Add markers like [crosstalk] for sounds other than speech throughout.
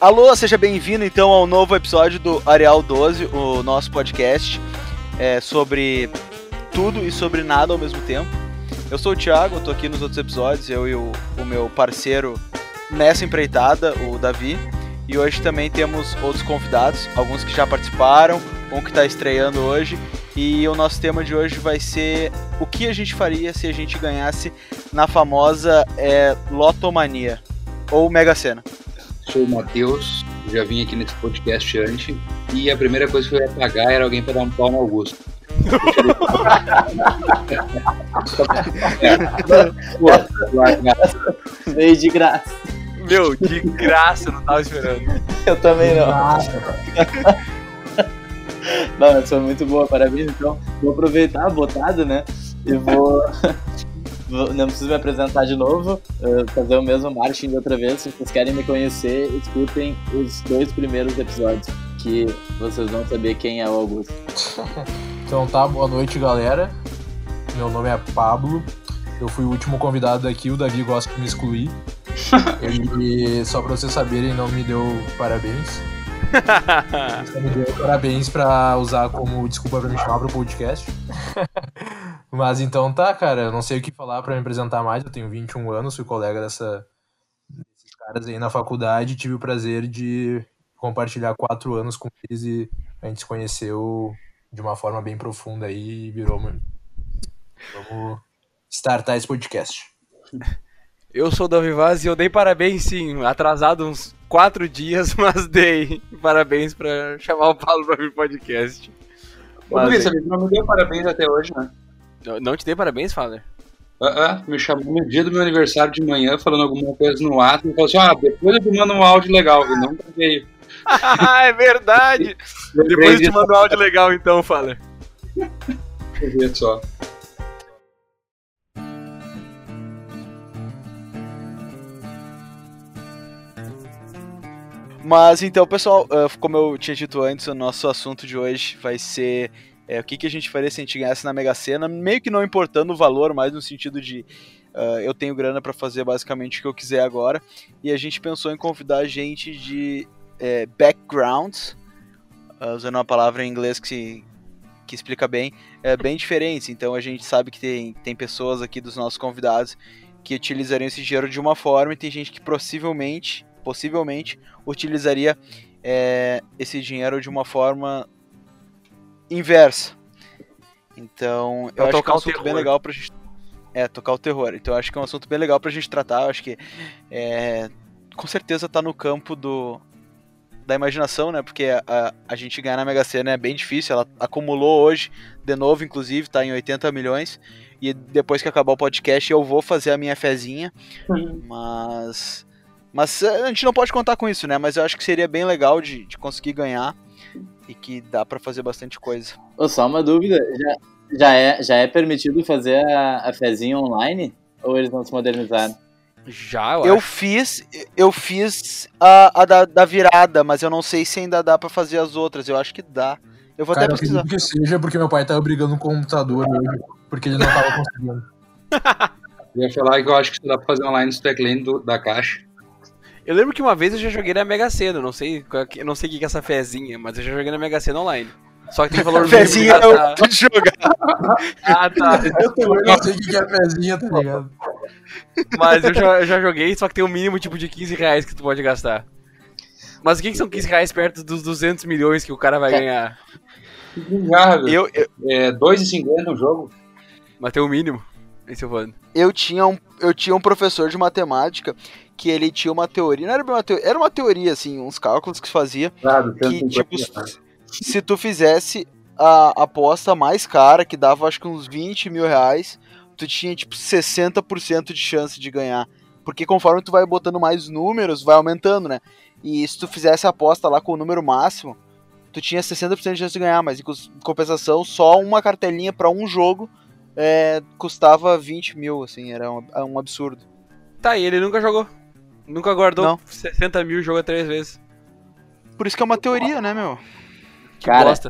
Alô, seja bem-vindo então ao novo episódio do Areal 12, o nosso podcast é, sobre tudo e sobre nada ao mesmo tempo. Eu sou o Thiago, eu tô aqui nos outros episódios, eu e o, o meu parceiro nessa empreitada, o Davi. E hoje também temos outros convidados, alguns que já participaram, um que está estreando hoje. E o nosso tema de hoje vai ser o que a gente faria se a gente ganhasse na famosa é, Lotomania ou Mega Sena. Sou o Matheus, já vim aqui nesse podcast antes e a primeira coisa que eu ia pagar era alguém para dar um pau no Augusto. [laughs] Veio de graça. Meu, de graça, eu não tava esperando. Eu também não. não, mas foi muito boa, parabéns. Então, vou aproveitar a botada, né? E vou. Não preciso me apresentar de novo, fazer o mesmo marketing de outra vez. Se vocês querem me conhecer, escutem os dois primeiros episódios, que vocês vão saber quem é o Augusto. [laughs] então tá, boa noite galera. Meu nome é Pablo. Eu fui o último convidado aqui, o Davi gosta de me excluir. [laughs] Ele, só pra vocês saberem, não me deu parabéns. [laughs] Só me deu parabéns pra usar como desculpa pra me chamar pro podcast. Mas então tá, cara, eu não sei o que falar para me apresentar mais. Eu tenho 21 anos, fui colega dessa, desses caras aí na faculdade. Tive o prazer de compartilhar quatro anos com eles e a gente se conheceu de uma forma bem profunda aí e virou. Vamos startar esse podcast. [laughs] Eu sou o Davi Vaz e eu dei parabéns, sim, atrasado uns quatro dias, [laughs] mas dei parabéns para chamar o Paulo para vir podcast. Mas, Ô, Luiz, não me deu parabéns até hoje, né? Não te dei parabéns, Fowler? Uh -uh, me chamou no dia do meu aniversário de manhã, falando alguma coisa no ato, e falou assim: ah, depois eu te mando um áudio legal, e não veio. [laughs] é verdade! depois eu te mando um áudio legal, então, Fowler. Deixa eu ver só. Mas então, pessoal, como eu tinha dito antes, o nosso assunto de hoje vai ser é, o que, que a gente faria se a gente ganhasse na Mega Sena, meio que não importando o valor, mas no sentido de uh, eu tenho grana para fazer basicamente o que eu quiser agora. E a gente pensou em convidar gente de é, backgrounds, uh, usando uma palavra em inglês que, que explica bem, é, bem diferentes. Então a gente sabe que tem, tem pessoas aqui dos nossos convidados que utilizariam esse dinheiro de uma forma e tem gente que possivelmente, possivelmente utilizaria é, esse dinheiro de uma forma inversa. Então, eu, eu acho que é um assunto bem legal pra gente. É, tocar o terror. Então, eu acho que é um assunto bem legal pra gente tratar. Eu acho que é, com certeza tá no campo do da imaginação, né? Porque a, a gente ganhar na Mega Sena é bem difícil. Ela acumulou hoje, de novo, inclusive, tá em 80 milhões. E depois que acabar o podcast, eu vou fazer a minha fezinha. Uhum. Mas. Mas a gente não pode contar com isso, né? Mas eu acho que seria bem legal de, de conseguir ganhar e que dá para fazer bastante coisa. Oh, só uma dúvida, já, já, é, já é permitido fazer a, a fezinha online? Ou eles não se modernizaram? Já, eu, eu fiz, eu fiz a, a da, da, virada, mas eu não sei se ainda dá para fazer as outras. Eu acho que dá. Eu vou Cara, até precisar. que seja porque meu pai tava brigando com o computador hoje, porque ele não tava [laughs] conseguindo. [laughs] eu ia falar que eu acho que dá pra fazer online no teclane da caixa. Eu lembro que uma vez eu já joguei na Mega Sena, não sei, eu não sei o que é essa fezinha, mas eu já joguei na Mega Sena online. Só que tem valor [laughs] mínimo. Fezinha eu vou jogar. ah, tá. Eu também não sei o que é fezinha, tá ligado? Mas eu já, eu já joguei, só que tem um mínimo tipo de 15 reais que tu pode gastar. Mas o que, que são 15 reais perto dos 200 milhões que o cara vai ganhar? Eu, eu... É 2,50 o jogo. Mas tem o um mínimo. Esse eu Eu tinha um, eu tinha um professor de matemática que ele tinha uma teoria, não era uma teoria, era uma teoria, assim, uns cálculos que se fazia, claro, que, tipo, se tu fizesse a aposta mais cara, que dava acho que uns 20 mil reais, tu tinha, tipo, 60% de chance de ganhar. Porque conforme tu vai botando mais números, vai aumentando, né? E se tu fizesse a aposta lá com o número máximo, tu tinha 60% de chance de ganhar, mas em compensação, só uma cartelinha para um jogo é, custava 20 mil, assim, era um, um absurdo. Tá, e ele nunca jogou? Nunca guardou não. 60 mil e jogou três vezes. Por isso que é uma teoria, né, meu? Que Cara, bosta.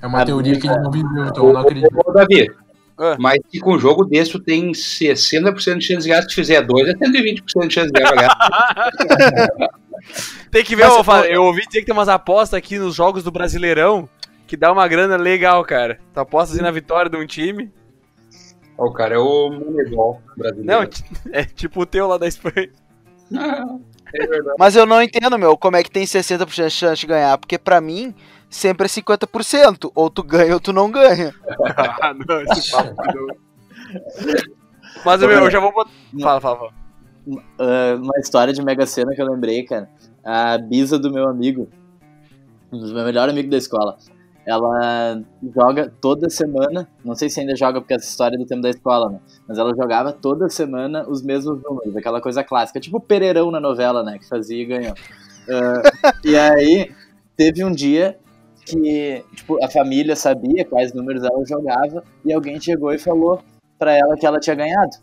É uma teoria que ele não viveu, então eu não acredito. Davi, ah. mas se com um jogo desse tu tem 60% de chance de ganhar, se tu fizer dois, é 120% de chance de ganhar. [laughs] Tem que ver, Mas, eu, ô, eu ouvi dizer que tem umas apostas aqui nos jogos do Brasileirão que dá uma grana legal, cara. Tu apostas assim na vitória de um time. Ó, o cara é o Moneyball brasileiro. Não, [laughs] é tipo o teu lá da Espanha. é verdade. Mas eu não entendo, meu, como é que tem 60% de chance de ganhar. Porque pra mim, sempre é 50%. Ou tu ganha ou tu não ganha. [laughs] ah, não, esse papo não. Mas meu, eu já vou botar. Fala, fala, fala. Ah, uma história de Mega Sena que eu lembrei, cara. A Bisa do meu amigo, um dos meus melhores amigos da escola, ela joga toda semana, não sei se ainda joga porque essa história é do tempo da escola, né? Mas ela jogava toda semana os mesmos números, aquela coisa clássica, tipo o Pereirão na novela, né? Que fazia e ganhou. Ah, e aí, teve um dia que tipo, a família sabia quais números ela jogava e alguém chegou e falou pra ela que ela tinha ganhado.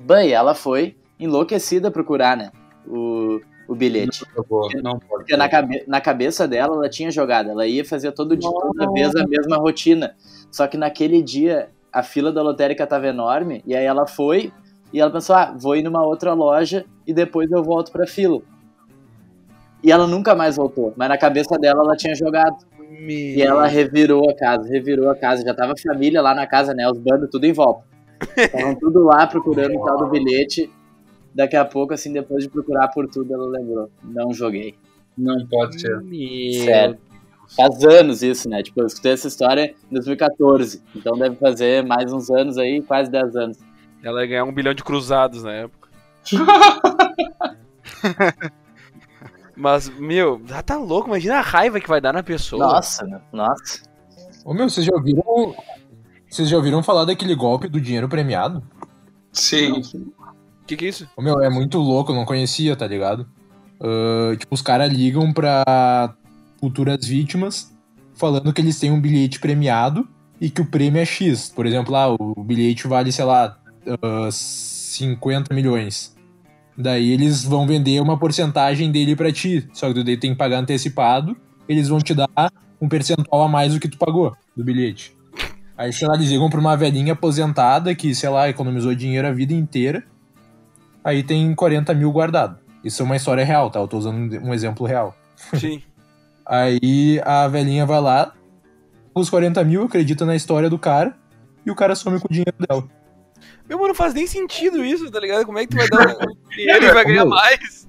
Bem, ela foi enlouquecida procurar, né? O, o bilhete. Eu vou- Não pode. Porque na, cabe na cabeça dela, ela tinha jogado. Ela ia fazer todo dia, toda vez a mesma rotina. Só que naquele dia, a fila da lotérica tava enorme. E aí ela foi e ela pensou: ah, vou ir numa outra loja e depois eu volto pra fila. E ela nunca mais voltou. Mas na cabeça dela, ela tinha jogado. E ela revirou a casa, revirou a casa. Já tava a família lá na casa, né? Os bandos tudo em volta. [laughs] Estavam tudo lá procurando o tal do bilhete. Daqui a pouco, assim, depois de procurar por tudo, ela lembrou. Não joguei. Não pode ser. Sério. Faz anos isso, né? Tipo, eu escutei essa história em 2014. Então deve fazer mais uns anos aí, quase 10 anos. Ela ia ganhar um bilhão de cruzados na época. [laughs] Mas, meu, tá louco, imagina a raiva que vai dar na pessoa. Nossa, né? Nossa. Ô meu, vocês já ouviram. Vocês já ouviram falar daquele golpe do dinheiro premiado? Sim. O que, que é isso? Meu, é muito louco, eu não conhecia, tá ligado? Ah, tipo, os caras ligam pra futuras vítimas falando que eles têm um bilhete premiado e que o prêmio é X. Por exemplo, lá, o bilhete vale, sei lá, ah, 50 milhões. Daí eles vão vender uma porcentagem dele pra ti. Só que tu daí tem que pagar antecipado. Eles vão te dar um percentual a mais do que tu pagou do bilhete. Aí, sei lá, eles ligam pra uma velhinha aposentada que, sei lá, economizou dinheiro a vida inteira. Aí tem 40 mil guardado. Isso é uma história real, tá? Eu tô usando um exemplo real. Sim. [laughs] Aí a velhinha vai lá, os 40 mil, acredita na história do cara, e o cara some com o dinheiro dela. Meu, mano, não faz nem sentido isso, tá ligado? Como é que tu vai dar o [laughs] dinheiro e vai ganhar mais?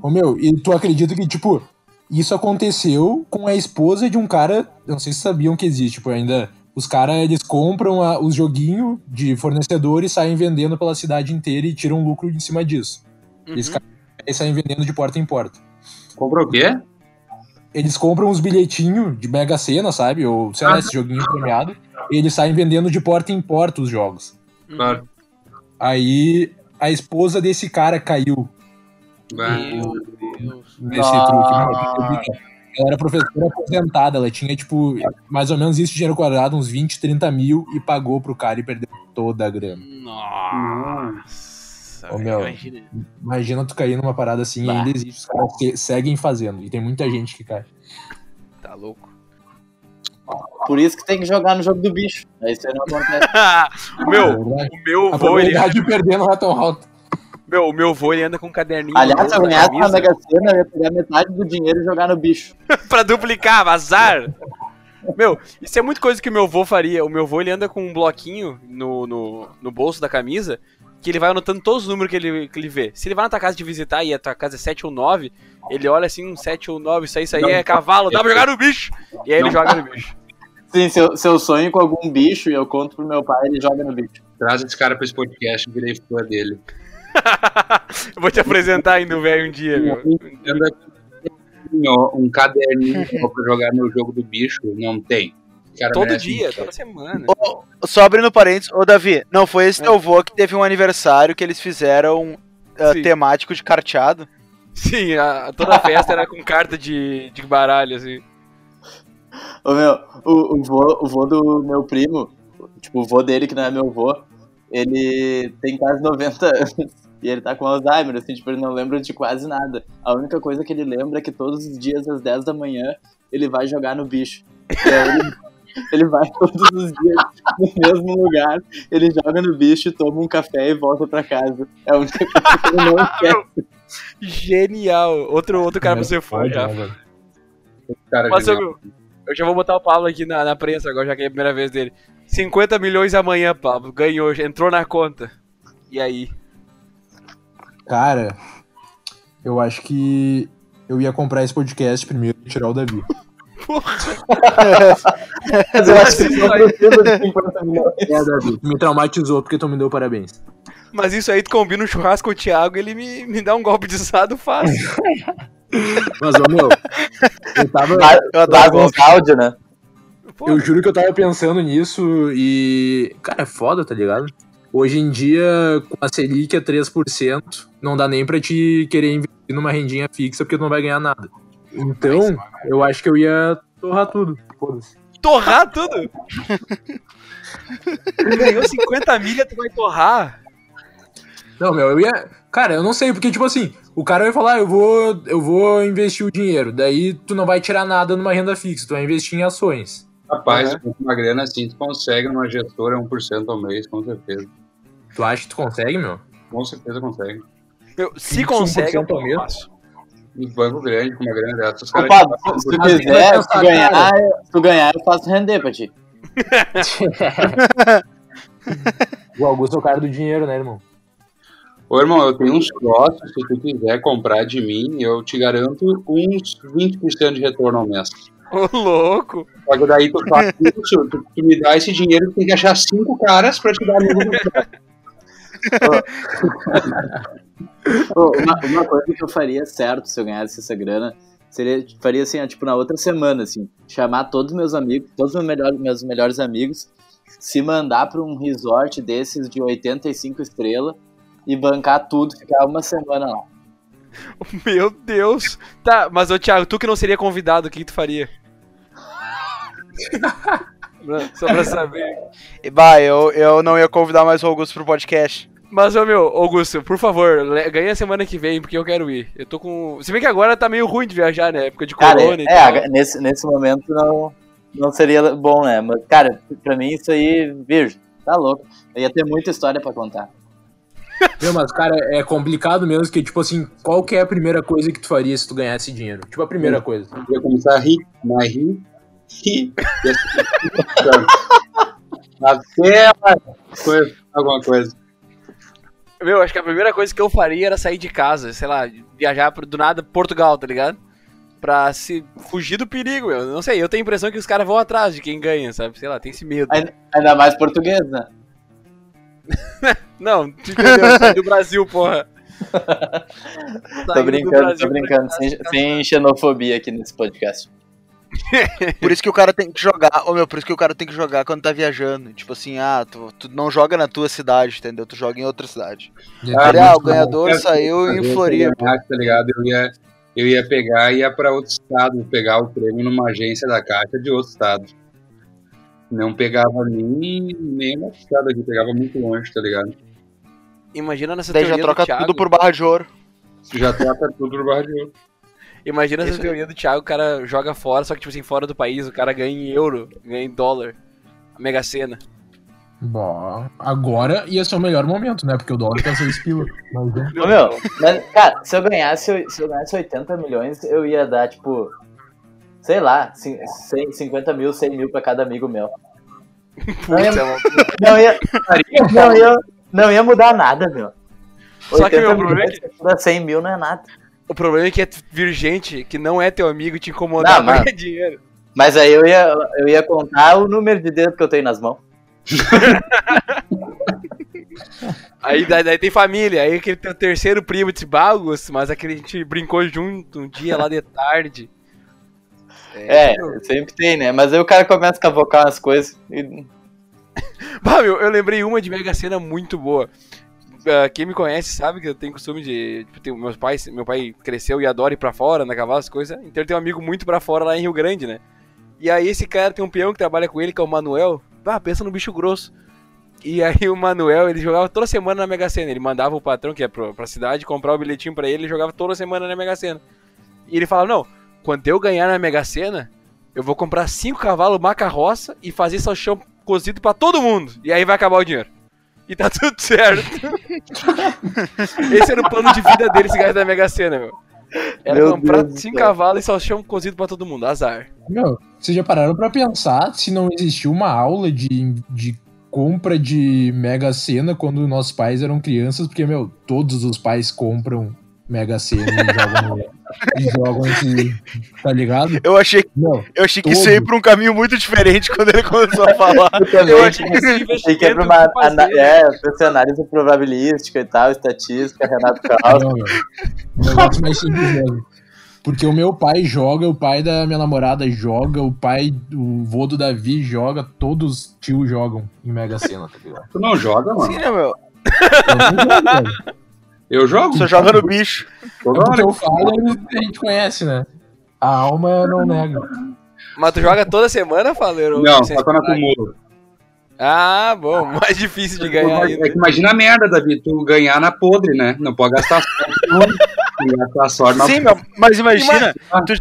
Ô meu, e tu acredita que, tipo, isso aconteceu com a esposa de um cara. Eu não sei se sabiam que existe, tipo, ainda. Os caras, eles compram a- os joguinhos de fornecedor e saem vendendo pela cidade inteira e tiram lucro em cima disso. Eles, Uhum. eles saem vendendo de porta em porta. Comprou o quê? Eles compram os bilhetinhos de Mega Sena, sabe? Ou, sei lá, esse joguinho premiado. E eles saem vendendo de porta em porta os jogos. Uhum. Claro. Aí a esposa desse cara caiu. Meu Deus. nesse truque. Mano, ela era professora aposentada, ela tinha, tipo, mais ou menos isso de dinheiro quadrado, uns 20, 30 mil, e pagou pro cara e perdeu toda a grana. Nossa. Ô, meu. imagina. Imagina tu cair numa parada assim e Bah. ainda existe. Os caras se- seguem fazendo. E tem muita gente que cai. Tá louco. Por isso que tem que jogar no jogo do bicho. Aí isso aí não [laughs] acontece. meu, É o meu A vô, ele, probabilidade de perder não é tão alta. Meu, o meu vô, ele anda com um caderninho Aliás, se eu ganhasse na Mega Sena, eu ia pegar metade do dinheiro e jogar no bicho. [laughs] pra duplicar, vazar. Meu, isso é muita coisa que o meu vô faria. O meu vô, ele anda com um bloquinho no, no, no bolso da camisa, que ele vai anotando todos os números que ele, que ele vê. Se ele vai na tua casa te visitar e a tua casa é 7 ou 9, ele olha assim, um 7 ou 9, isso aí, isso aí é cavalo, dá pra jogar no bicho. E aí ele Não. joga no bicho. Sim, se eu, se eu sonho com algum bicho e eu conto pro meu pai, ele joga no bicho. Traz esse cara pra esse podcast, eu virei fã dele. [laughs] Eu vou te apresentar ainda o velho um dia, meu. Um caderninho [laughs] pra jogar no jogo do bicho, não tem. Cara Todo dia, toda semana. Só abrindo parênteses, ô Davi, não foi esse teu vô que teve um aniversário que eles fizeram Sim. temático de carteado? Sim, a- toda a festa era com carta de, de baralho, assim. Ô meu, o, o, vô, o vô do meu primo, tipo, o vô dele que não é meu vô, ele tem quase 90 anos. E ele tá com Alzheimer, assim, tipo, ele não lembra de quase nada. A única coisa que ele lembra é que todos os dias às 10 da manhã ele vai jogar no bicho. E aí ele, [laughs] Ele vai todos os dias no mesmo lugar, ele joga no bicho, toma um café e volta pra casa. É a única coisa que ele não [laughs] quer. Genial. Outro, outro cara pra você Pode, já. né? Cara, Mas eu, eu já vou botar o Pablo aqui na, na prensa agora, já que é a primeira vez dele. 50 milhões amanhã, Pablo. Ganhou, entrou na conta. E aí? Cara, eu acho que eu ia comprar esse podcast primeiro e tirar o Davi. Mas [laughs] [laughs] eu acho que ele não precisa de 50 milhões. É, Davi. Me traumatizou porque tu me deu parabéns. Mas isso aí tu combina um churrasco com o Thiago, ele me, me dá um golpe de estado fácil. Mas, ô meu, eu tava. Eu adoro Faz golpe. uns áudio, né? Eu juro que eu tava pensando nisso e. Cara, é foda, tá ligado? Hoje em dia, com a Selic a 3%, não dá nem pra te querer investir numa rendinha fixa porque tu não vai ganhar nada. Então, eu acho que eu ia torrar tudo. Foda-se. torrar tudo? Tu ganhou 50 milha, tu vai torrar? Não, meu, eu ia. Cara, eu não sei, porque, tipo assim, o cara vai falar, "Ah, eu vou, eu vou investir o dinheiro. Daí tu não vai tirar nada numa renda fixa, tu vai investir em ações. Rapaz, Uhum. com uma grana assim, tu consegue numa gestora 1% ao mês, com certeza. Tu acha que tu consegue, meu? Com certeza consegue. Meu, se 21% consegue, eu mês? faço. E banco grande com uma grana dessa, os caras. Pablo, se tu quiser, se tu ganhar, cara. se tu ganhar, eu faço render pra ti. [laughs] O Augusto é o cara do dinheiro, né, irmão? Ô, irmão, eu tenho uns sócios, se tu quiser comprar de mim, eu te garanto uns 20% de retorno ao mês. Ô, louco. Que daí tu faz isso, tu, tu me dá esse dinheiro, tu tem que achar cinco caras pra te dar a [laughs] mesma Ô, uma, uma coisa que eu faria certo se eu ganhasse essa grana seria faria assim, tipo na outra semana assim, chamar todos os meus amigos, todos os meus melhores, meus melhores amigos, se mandar pra um resort desses de 85 estrelas e bancar tudo, ficar uma semana lá. Meu Deus. Tá, mas ô Thiago, tu que não seria convidado, o que tu faria? Só pra saber. E, Bah, eu, eu não ia convidar mais o Augusto pro podcast. Mas, ô meu, Augusto, por favor, ganha semana que vem, porque eu quero ir. Eu tô com. Se bem que agora tá meio ruim de viajar, né? Época de Cara, corona e é, tal. aga- nesse, nesse momento não, não seria bom, né? Mas, cara, pra mim isso aí, virgem, tá louco. Eu ia ter muita história pra contar. Meu, mas, cara, é complicado mesmo, que, tipo assim, qual que é a primeira coisa que tu faria se tu ganhasse dinheiro? Tipo, a primeira coisa. Eu ia começar a rir, mas rir, ser- Até alguma coisa. Meu, acho que a primeira coisa que eu faria era sair de casa, sei lá, viajar pro- do nada Portugal, tá ligado? Pra se fugir do perigo, meu. Não sei, eu tenho a impressão que os caras vão atrás de quem ganha, sabe? Sei lá, tem esse medo. Ainda, ainda mais português, [laughs] né? Não? Sai do Brasil, porra. [laughs] Tô brincando, Brasil tô brincando, sem, sem xenofobia aqui nesse podcast. [laughs] Por isso que o cara tem que jogar, ô meu, por isso que o cara tem que jogar quando tá viajando. Tipo assim, ah, tu, tu não joga na tua cidade, entendeu? Tu joga em outra cidade. Ah, Olha, muito o ganhador saiu em Eu Floripa. Tá ligado? Eu ia, eu ia pegar e ia pra outro estado, pegar o prêmio numa agência da Caixa de outro estado. Não pegava nem, nem na estado aqui, pegava muito longe, tá ligado? Imagina nessa Daí já troca tudo por barra de ouro. Já troca tudo por barra de ouro. Imagina essa teoria do Thiago, o cara joga fora, só que, tipo assim, fora do país, o cara ganha em euro, ganha em dólar. A Mega Sena. Bom, agora ia ser o melhor momento, né? Porque o dólar tá 6 pila. Mas, né? Ô, meu, mas, cara, se eu ganhasse, se eu ganhasse 80 milhões, eu ia dar, tipo, sei lá, cin- 100, 50 mil, 100 mil pra cada amigo meu. [laughs] Não ia, é não ia, não ia, não ia mudar nada, meu. Só que 80 meu problema é milhões, se dá 100 mil não é nada. O problema é que é vir gente que não é teu amigo te incomodar Não, mas- ganhar dinheiro. Mas aí eu ia, eu ia contar o número de dedos que eu tenho nas mãos. [laughs] Aí daí, daí tem família, aí aquele teu terceiro primo de bagos, mas aquele a gente brincou junto um dia lá de [laughs] tarde. É, sempre tem, né? Mas aí o cara começa a cavocar umas coisas. E... [laughs] Bah, meu, eu lembrei uma de Mega Sena muito boa. Ah, quem me conhece sabe que eu tenho costume de. Tipo, meus pais, meu pai cresceu e adora ir pra fora, na cavalo, as coisas. Então ele tem um amigo muito pra fora lá em Rio Grande, né? E aí esse cara tem um peão que trabalha com ele, que é o Manuel. Ah, pensa no bicho grosso. E aí o Manuel, ele jogava toda semana na Mega Sena. Ele mandava o patrão, que é pro, pra cidade, comprar o bilhetinho pra ele, ele jogava toda semana na Mega Sena. E ele falava, não, quando eu ganhar na Mega Sena, Eu vou comprar cinco cavalos, uma carroça e fazer salchão cozido pra todo mundo. E aí vai acabar o dinheiro. E tá tudo certo. [laughs] Esse era o plano de vida dele, esse cara da Mega Sena, meu. Era Meu comprar Deus do cinco céu. cavalos e salchão cozido pra todo mundo. Azar. Meu, vocês já pararam pra pensar se não existiu uma aula de, de compra de Mega Sena quando nossos pais eram crianças? Porque, meu, todos os pais compram Mega Sena e jogam, e jogam esse. Tá ligado? Eu achei, Meu, eu achei que isso ia ir pra um caminho muito diferente quando ele começou a falar. [laughs] Eu também. Eu achei que ir pra uma ana- é, análise probabilística e tal, estatística, Renato Calvo. não, negócio mais simples mesmo. Porque o meu pai joga, o pai da minha namorada joga, o pai, o vô do Davi joga, todos os tios jogam em Mega Sena, tá ligado? Tu não joga, mano? Sim, né, meu? Eu não jogo. Eu jogo. Só joga no bicho. Toda hora. eu falo e a gente conhece, né? A alma não nega. Mas tu joga toda semana, Faleiro? Não, só quando parar? acumulo. Ah, bom. [laughs] Mais difícil de ganhar ainda. É imagina a merda, Davi, tu ganhar na podre, né? Não pode gastar sorte. Gastar sorte na Sim, meu, mas imagina, tu,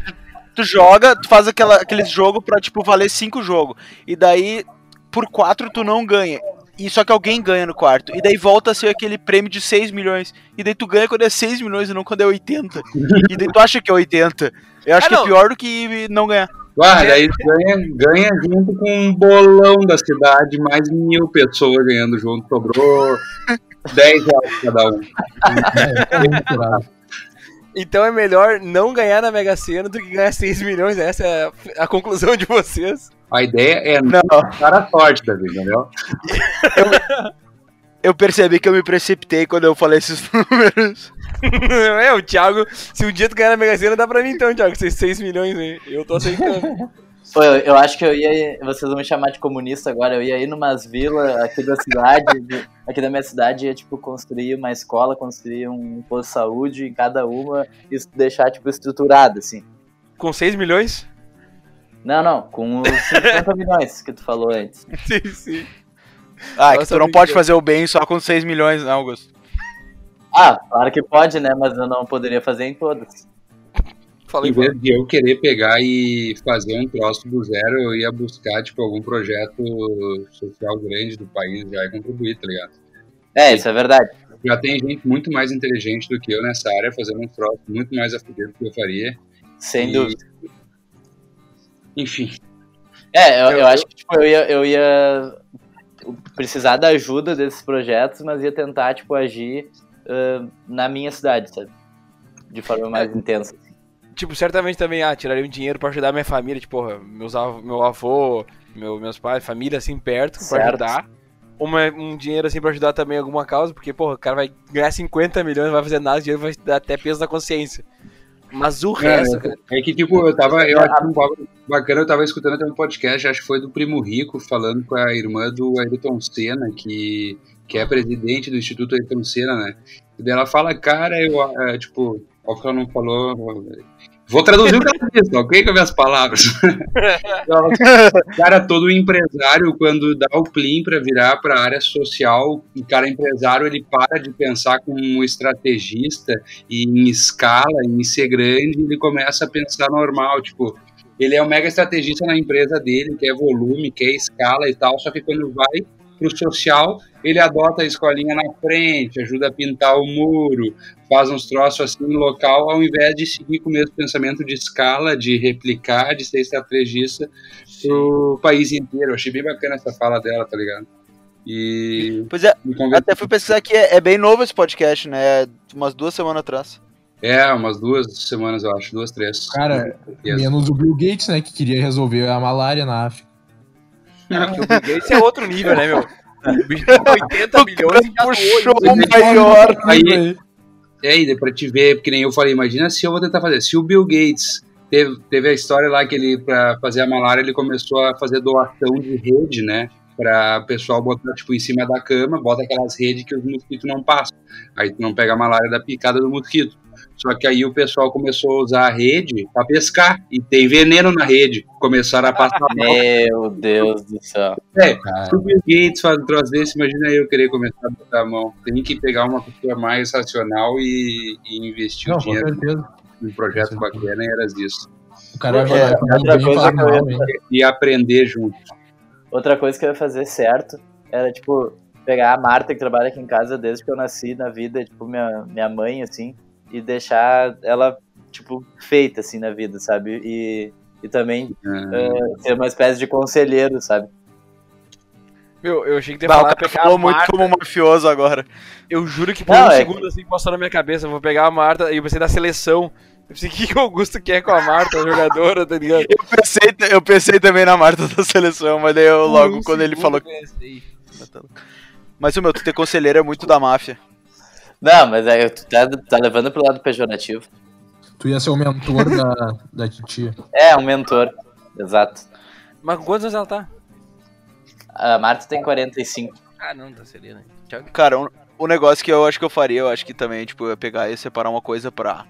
tu joga, tu faz aquela, aquele jogo pra, tipo, valer cinco jogos. E daí, por quatro, tu não ganha. E só que alguém ganha no quarto. E daí volta a ser aquele prêmio de 6 milhões. E daí tu ganha quando é 6 milhões e não quando é 80. E daí tu acha que é 80. Eu acho Ah, que é pior do que não ganhar. Ah, daí tu ganha, ganha junto com um bolão da cidade, mais mil pessoas ganhando junto. Sobrou 10 reais cada um. Então é melhor não ganhar na Mega Sena do que ganhar 6 milhões. Essa é a, a conclusão de vocês. A ideia é não gastar a sorte, Davi, entendeu? eu percebi que eu me precipitei quando eu falei esses [laughs] números. é, o Thiago, se um dia tu ganhar na Mega Sena, dá pra mim então, Thiago, esses 6 milhões aí. Eu tô aceitando. [laughs] Pô, eu, eu acho que eu ia. Vocês vão me chamar de comunista agora. Eu ia ir numas vilas aqui da cidade, de- aqui da minha cidade, ia, tipo, construir uma escola, construir um posto de saúde em cada uma e deixar, tipo, estruturado, assim. Com 6 milhões? Não, não, com os 50 milhões que tu falou antes. [laughs] Sim, sim. Ah, é que tu não pode fazer o bem só com 6 milhões, não, Augusto. Ah, claro que pode, né? Mas eu não poderia fazer em todas. Fala Em vez de eu querer pegar e fazer um troço do zero, eu ia buscar, tipo, algum projeto social grande do país já e contribuir, tá ligado? É, isso é verdade. Já tem gente muito mais inteligente do que eu nessa área, fazendo um troço muito mais a fuder do que eu faria. Sem E- dúvida. Enfim, É, eu, Eu- eu acho que tipo, eu, ia, eu ia precisar da ajuda desses projetos, mas ia tentar, tipo, agir ah, na minha cidade, sabe? De forma mais intensa. Tipo, certamente também, ah, tiraria um dinheiro pra ajudar minha família, tipo, porra, meus av meu avô, meu, meus pais, família assim perto, pra Certo. ajudar. Uma, um dinheiro assim pra ajudar também alguma causa, porque, porra, o cara vai ganhar 50 milhões, não vai fazer nada, o dinheiro vai dar até peso na consciência. Mas o resto, cara. É que, tipo, eu tava. Eu achei um papo bacana, eu tava escutando até um podcast, acho que foi do Primo Rico, falando com a irmã do Ayrton Senna, que, que é presidente do Instituto Ayrton Senna, né? E daí ela fala, cara, eu, é, tipo, óbvio que ela não falou. Vou traduzir o que ela disse, ok? Com as minhas palavras. [laughs] Cara, todo empresário, quando dá o plim para virar para a área social, o cara empresário, ele para de pensar como um estrategista e em escala, em ser grande, ele começa a pensar normal, tipo, ele é um mega estrategista na empresa dele, quer volume, quer escala e tal, só que quando vai pro social, ele adota a escolinha na frente, ajuda a pintar o muro, faz uns troços assim no local, ao invés de seguir com o mesmo pensamento de escala, de replicar, de ser estrategista pro país inteiro. Eu achei bem bacana essa fala dela, tá ligado? E Pois é, até fui pesquisar que é, é bem novo esse podcast, né? Umas duas semanas atrás. É, umas duas semanas, eu acho, duas, três. Cara, menos o Bill Gates, né? Que queria resolver a malária na África. Esse é outro nível, né, meu? O bicho tem [laughs] 80 milhões e já Puxou doou, o maior. Aí, daí pra te ver, porque nem eu falei, imagina se eu vou tentar fazer. Se o Bill Gates teve, teve a história lá que ele, pra fazer a malária, ele começou a fazer doação de rede, né? Pra pessoal botar, tipo, em cima da cama, bota aquelas redes que os mosquitos não passam. Aí tu não pega a malária da picada do mosquito. Só que aí o pessoal começou a usar a rede pra pescar. E tem veneno na rede. Começaram a passar [laughs] mal. Meu Deus do céu. É, Cara, se o Bill Gates faz um troço desse, imagina eu querer começar a botar a mão. Tem que pegar uma pessoa mais racional e, e investir não, o com dinheiro certeza. num projeto bacana e era disso. O cara É, vai outra coisa que eu ia-? E aprender junto. Outra coisa que eu ia fazer certo era, tipo, pegar a Marta, que trabalha aqui em casa desde que eu nasci na vida, tipo, minha, minha mãe, assim, e deixar ela, tipo, feita, assim, na vida, sabe? E, e também Ah, eh, ser uma espécie de conselheiro, sabe? Meu, eu achei que ia Bah, o falar cara pegar falou a muito Marta. como um mafioso agora. Eu juro que por Não, um é segundo assim passou na minha cabeça. Eu vou pegar a Marta e eu pensei da seleção. Eu pensei, o [laughs] que, que o Augusto quer com a Marta, a jogadora, tá ligado? Eu pensei, eu pensei também na Marta da seleção, mas daí eu logo, um quando ele falou. pensei. Mas o meu, tu ter conselheiro é muito da máfia. Não, mas aí tu tá, tá levando pro lado pejorativo. Tu ia ser o mentor da, da titia. É, um mentor, exato. Mas com quantos anos ela tá? A Marta tem 45. Ah, não, tá serena. Tchau. Cara, um, um negócio que eu acho que eu faria, eu acho que também, tipo, eu ia pegar e separar uma coisa pra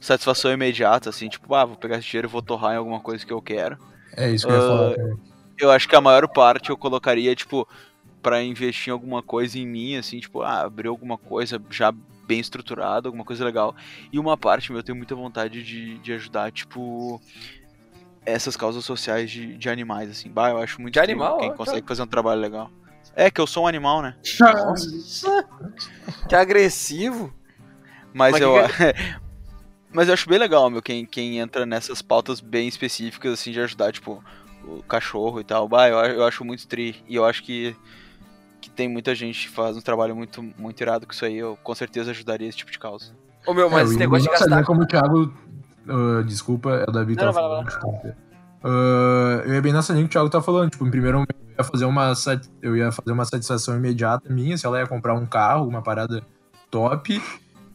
satisfação imediata, assim, tipo, ah, vou pegar esse dinheiro e vou torrar em alguma coisa que eu quero. É isso que eu ia Ah, falar. também. Eu acho que a maior parte eu colocaria, tipo, pra investir em alguma coisa em mim, assim, tipo, ah, abrir alguma coisa já bem estruturada, alguma coisa legal. E uma parte, meu, eu tenho muita vontade de, de ajudar, tipo, essas causas sociais de, de animais, assim. Bah, eu acho muito De animal? quem consegue tá. fazer um trabalho legal. É, que eu sou um animal, né? Nossa! [laughs] Que agressivo. Mas, Mas eu. que [laughs] Mas eu acho bem legal, meu, quem, quem entra nessas pautas bem específicas, assim, de ajudar, tipo, o cachorro e tal. Bah, eu, eu acho muito tri. E eu acho que, que tem muita gente que faz um trabalho muito, muito irado com isso aí. Eu com certeza ajudaria esse tipo de causa. Ô meu, mas É, esse negócio de gastar. como o Thiago. ah, desculpa, é o Davi que Não, lá, falando. Ah, eu ia bem nessa linha que o Thiago tá falando. Tipo, em primeiro momento eu ia fazer uma, sat- eu ia fazer uma satisfação imediata minha, se ela ia comprar um carro, uma parada top.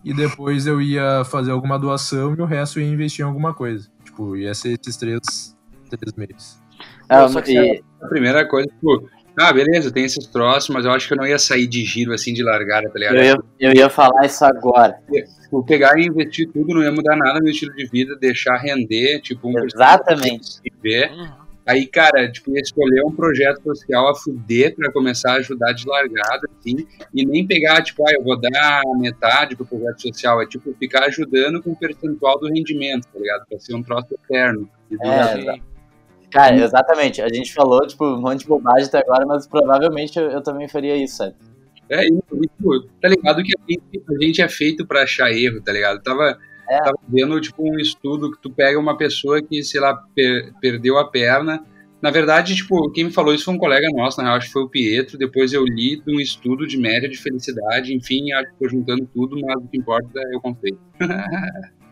E depois eu ia fazer alguma doação e o resto eu ia investir em alguma coisa. Tipo, ia ser esses três, três meses. Ah, só que e, A primeira coisa, tipo, ah, beleza, tem esses troços, mas eu acho que eu não ia sair de giro assim de largada, tá ligado? eu, ia, eu ia falar isso agora. Tipo, pegar e investir tudo não ia mudar nada no estilo de vida, deixar render, tipo, um Exatamente. viver. Hum. Aí, cara, tipo, ia escolher um projeto social a fuder pra começar a ajudar de largada, assim, e nem pegar, tipo, ah, eu vou dar metade pro projeto social, é tipo, ficar ajudando com o percentual do rendimento, tá ligado? Pra ser um troço eterno. É. Sim. Cara, exatamente. A gente falou, tipo, um monte de bobagem até agora, mas provavelmente eu, eu também faria isso, sabe? É, e, tipo, tá ligado que a gente, a gente é feito pra achar erro, tá ligado? Tava, É. tava vendo, tipo, um estudo que tu pega uma pessoa que, sei lá, per- perdeu a perna. Na verdade, tipo, quem me falou isso foi um colega nosso, na real, acho que foi o Pietro. Depois eu li de um estudo de média de felicidade. Enfim, acho que tô juntando tudo, mas o que importa é o conceito. [laughs]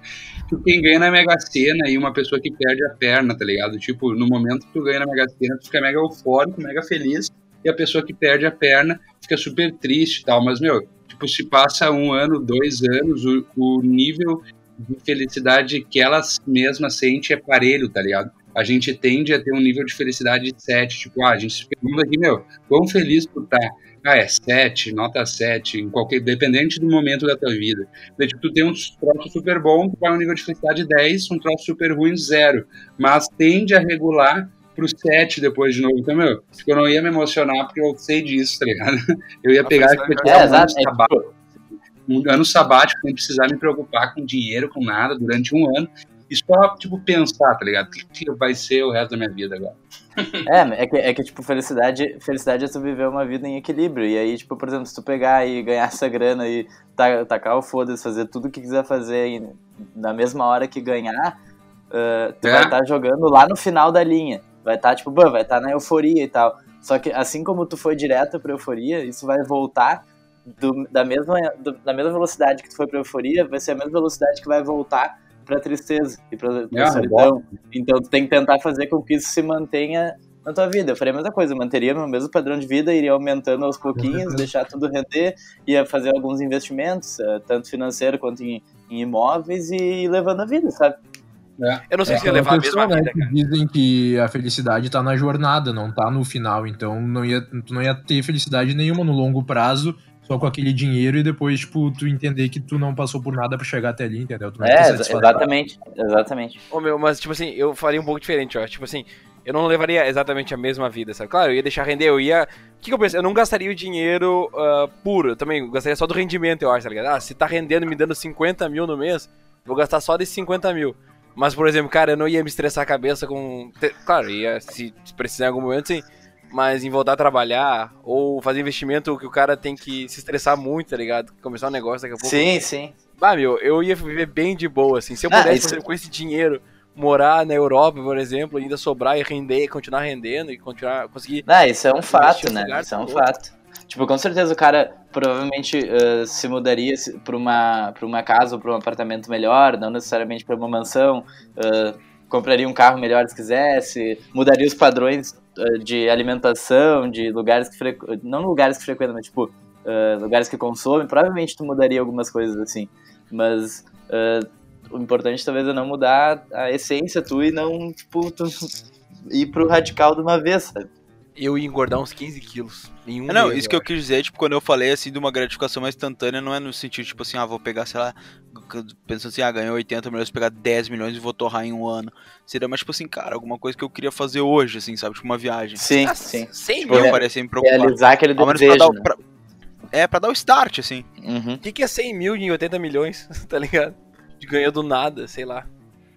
Tipo, quem ganha na Mega Sena e uma pessoa que perde a perna, tá ligado? Tipo, no momento que tu ganha na Mega Sena, tu fica mega eufórico, mega feliz, e a pessoa que perde a perna fica super triste e tal. Mas, meu, tipo, se passa um ano, dois anos, o, o nível de felicidade que ela mesma sente é parelho, tá ligado? A gente tende a ter um nível de felicidade de 7. Tipo, ah, a gente se pergunta aqui, meu, quão feliz tu tá? Ah, é 7, nota 7, em qualquer, dependente do momento da tua vida. Daí, tipo, tu tem um troço super bom, tu vai um nível de felicidade 10, um troço super ruim 0. Mas tende a regular pro 7 depois de novo. Então, meu, tipo, eu não ia me emocionar porque eu sei disso, tá ligado? [laughs] Eu ia A pegar e tirar É, um exato. É, sabático tipo, um ano sabático sem precisar me preocupar com dinheiro, com nada, durante um ano. E só, tipo, pensar, tá ligado? O que, que vai ser o resto da minha vida agora? [laughs] É, é que, é que, tipo, felicidade, felicidade é tu viver uma vida em equilíbrio. E aí, tipo, por exemplo, se tu pegar e ganhar essa grana e ta- tacar o foda-se, fazer tudo o que quiser fazer e na mesma hora que ganhar, ah, tu É. vai estar jogando lá no final da linha. Vai estar, tipo, bah, vai estar na euforia e tal. Só que assim como tu foi direto pra euforia, isso vai voltar do- da, mesma, do- da mesma velocidade que tu foi pra euforia, vai ser a mesma velocidade que vai voltar pra tristeza e pra, pra É, solidão. Então tu tem que tentar fazer com que isso se mantenha na tua vida. Eu faria a mesma coisa, manteria meu mesmo padrão de vida, iria aumentando aos pouquinhos, [laughs] deixar tudo render, ia fazer alguns investimentos, eh, tanto financeiro quanto em, em imóveis e levando a vida, sabe? Eu não sei É se ia levar a mesma né, vida, cara. Dizem que a felicidade tá na jornada, não tá no final. Então não ia, tu não ia ter felicidade nenhuma no longo prazo, só com aquele dinheiro e depois, tipo, tu entender que tu não passou por nada pra chegar até ali, entendeu? Tu não É, satisfação. exatamente, exatamente. Ô, meu, mas, tipo assim, eu faria um pouco diferente, ó. Tipo assim, eu não levaria exatamente a mesma vida, sabe? Claro, eu ia deixar render, eu ia. O que, que eu penso? Eu não gastaria o dinheiro ah, puro, eu também gastaria só do rendimento, eu acho, tá ligado? Ah, se tá rendendo me dando 50 mil no mês, vou gastar só desses 50 mil. Mas, por exemplo, cara, eu não ia me estressar a cabeça com. Claro, ia se se precisar em algum momento, sim. Mas em voltar a trabalhar ou fazer investimento que o cara tem que se estressar muito, tá ligado? Começar um negócio daqui a pouco. Sim, sim. Ah, meu, eu ia viver bem de boa, assim. Se eu Ah, pudesse, isso- com esse dinheiro, morar na Europa, por exemplo, ainda sobrar e render, continuar rendendo e continuar, conseguir. Ah, isso é um fato, né? Isso é um pro outro. fato. Tipo, com certeza o cara provavelmente eh, se mudaria pra uma, pra uma casa ou pra um apartamento melhor, não necessariamente pra uma mansão, eh, compraria um carro melhor se quisesse, mudaria os padrões de alimentação, de lugares que frequentam, não lugares que frequentam, mas tipo, eh, lugares que consomem, provavelmente tu mudaria algumas coisas assim, mas eh, o importante talvez é não mudar a essência tu e não, tipo, tu [laughs] ir pro radical de uma vez, sabe? Eu ia engordar uns 15 quilos em um Ah, não, mês, isso que eu quis dizer, tipo, quando eu falei assim de uma gratificação mais instantânea, não é no sentido, tipo assim, ah, vou pegar, sei lá, pensando assim, ah, ganhei 80 milhões, vou pegar 10 milhões e vou torrar em um ano. Seria mais, tipo assim, cara, alguma coisa que eu queria fazer hoje, assim, sabe? Tipo, uma viagem. Sim, Ah, sim. 100 Tipo, mil? eu parecia me preocupar. Realizar aquele menos pra desejo, dar né? pra- É, pra dar o start, assim. Uhum. O que, que é 100 mil em 80 milhões, [laughs] tá ligado? De ganhar do nada, sei lá.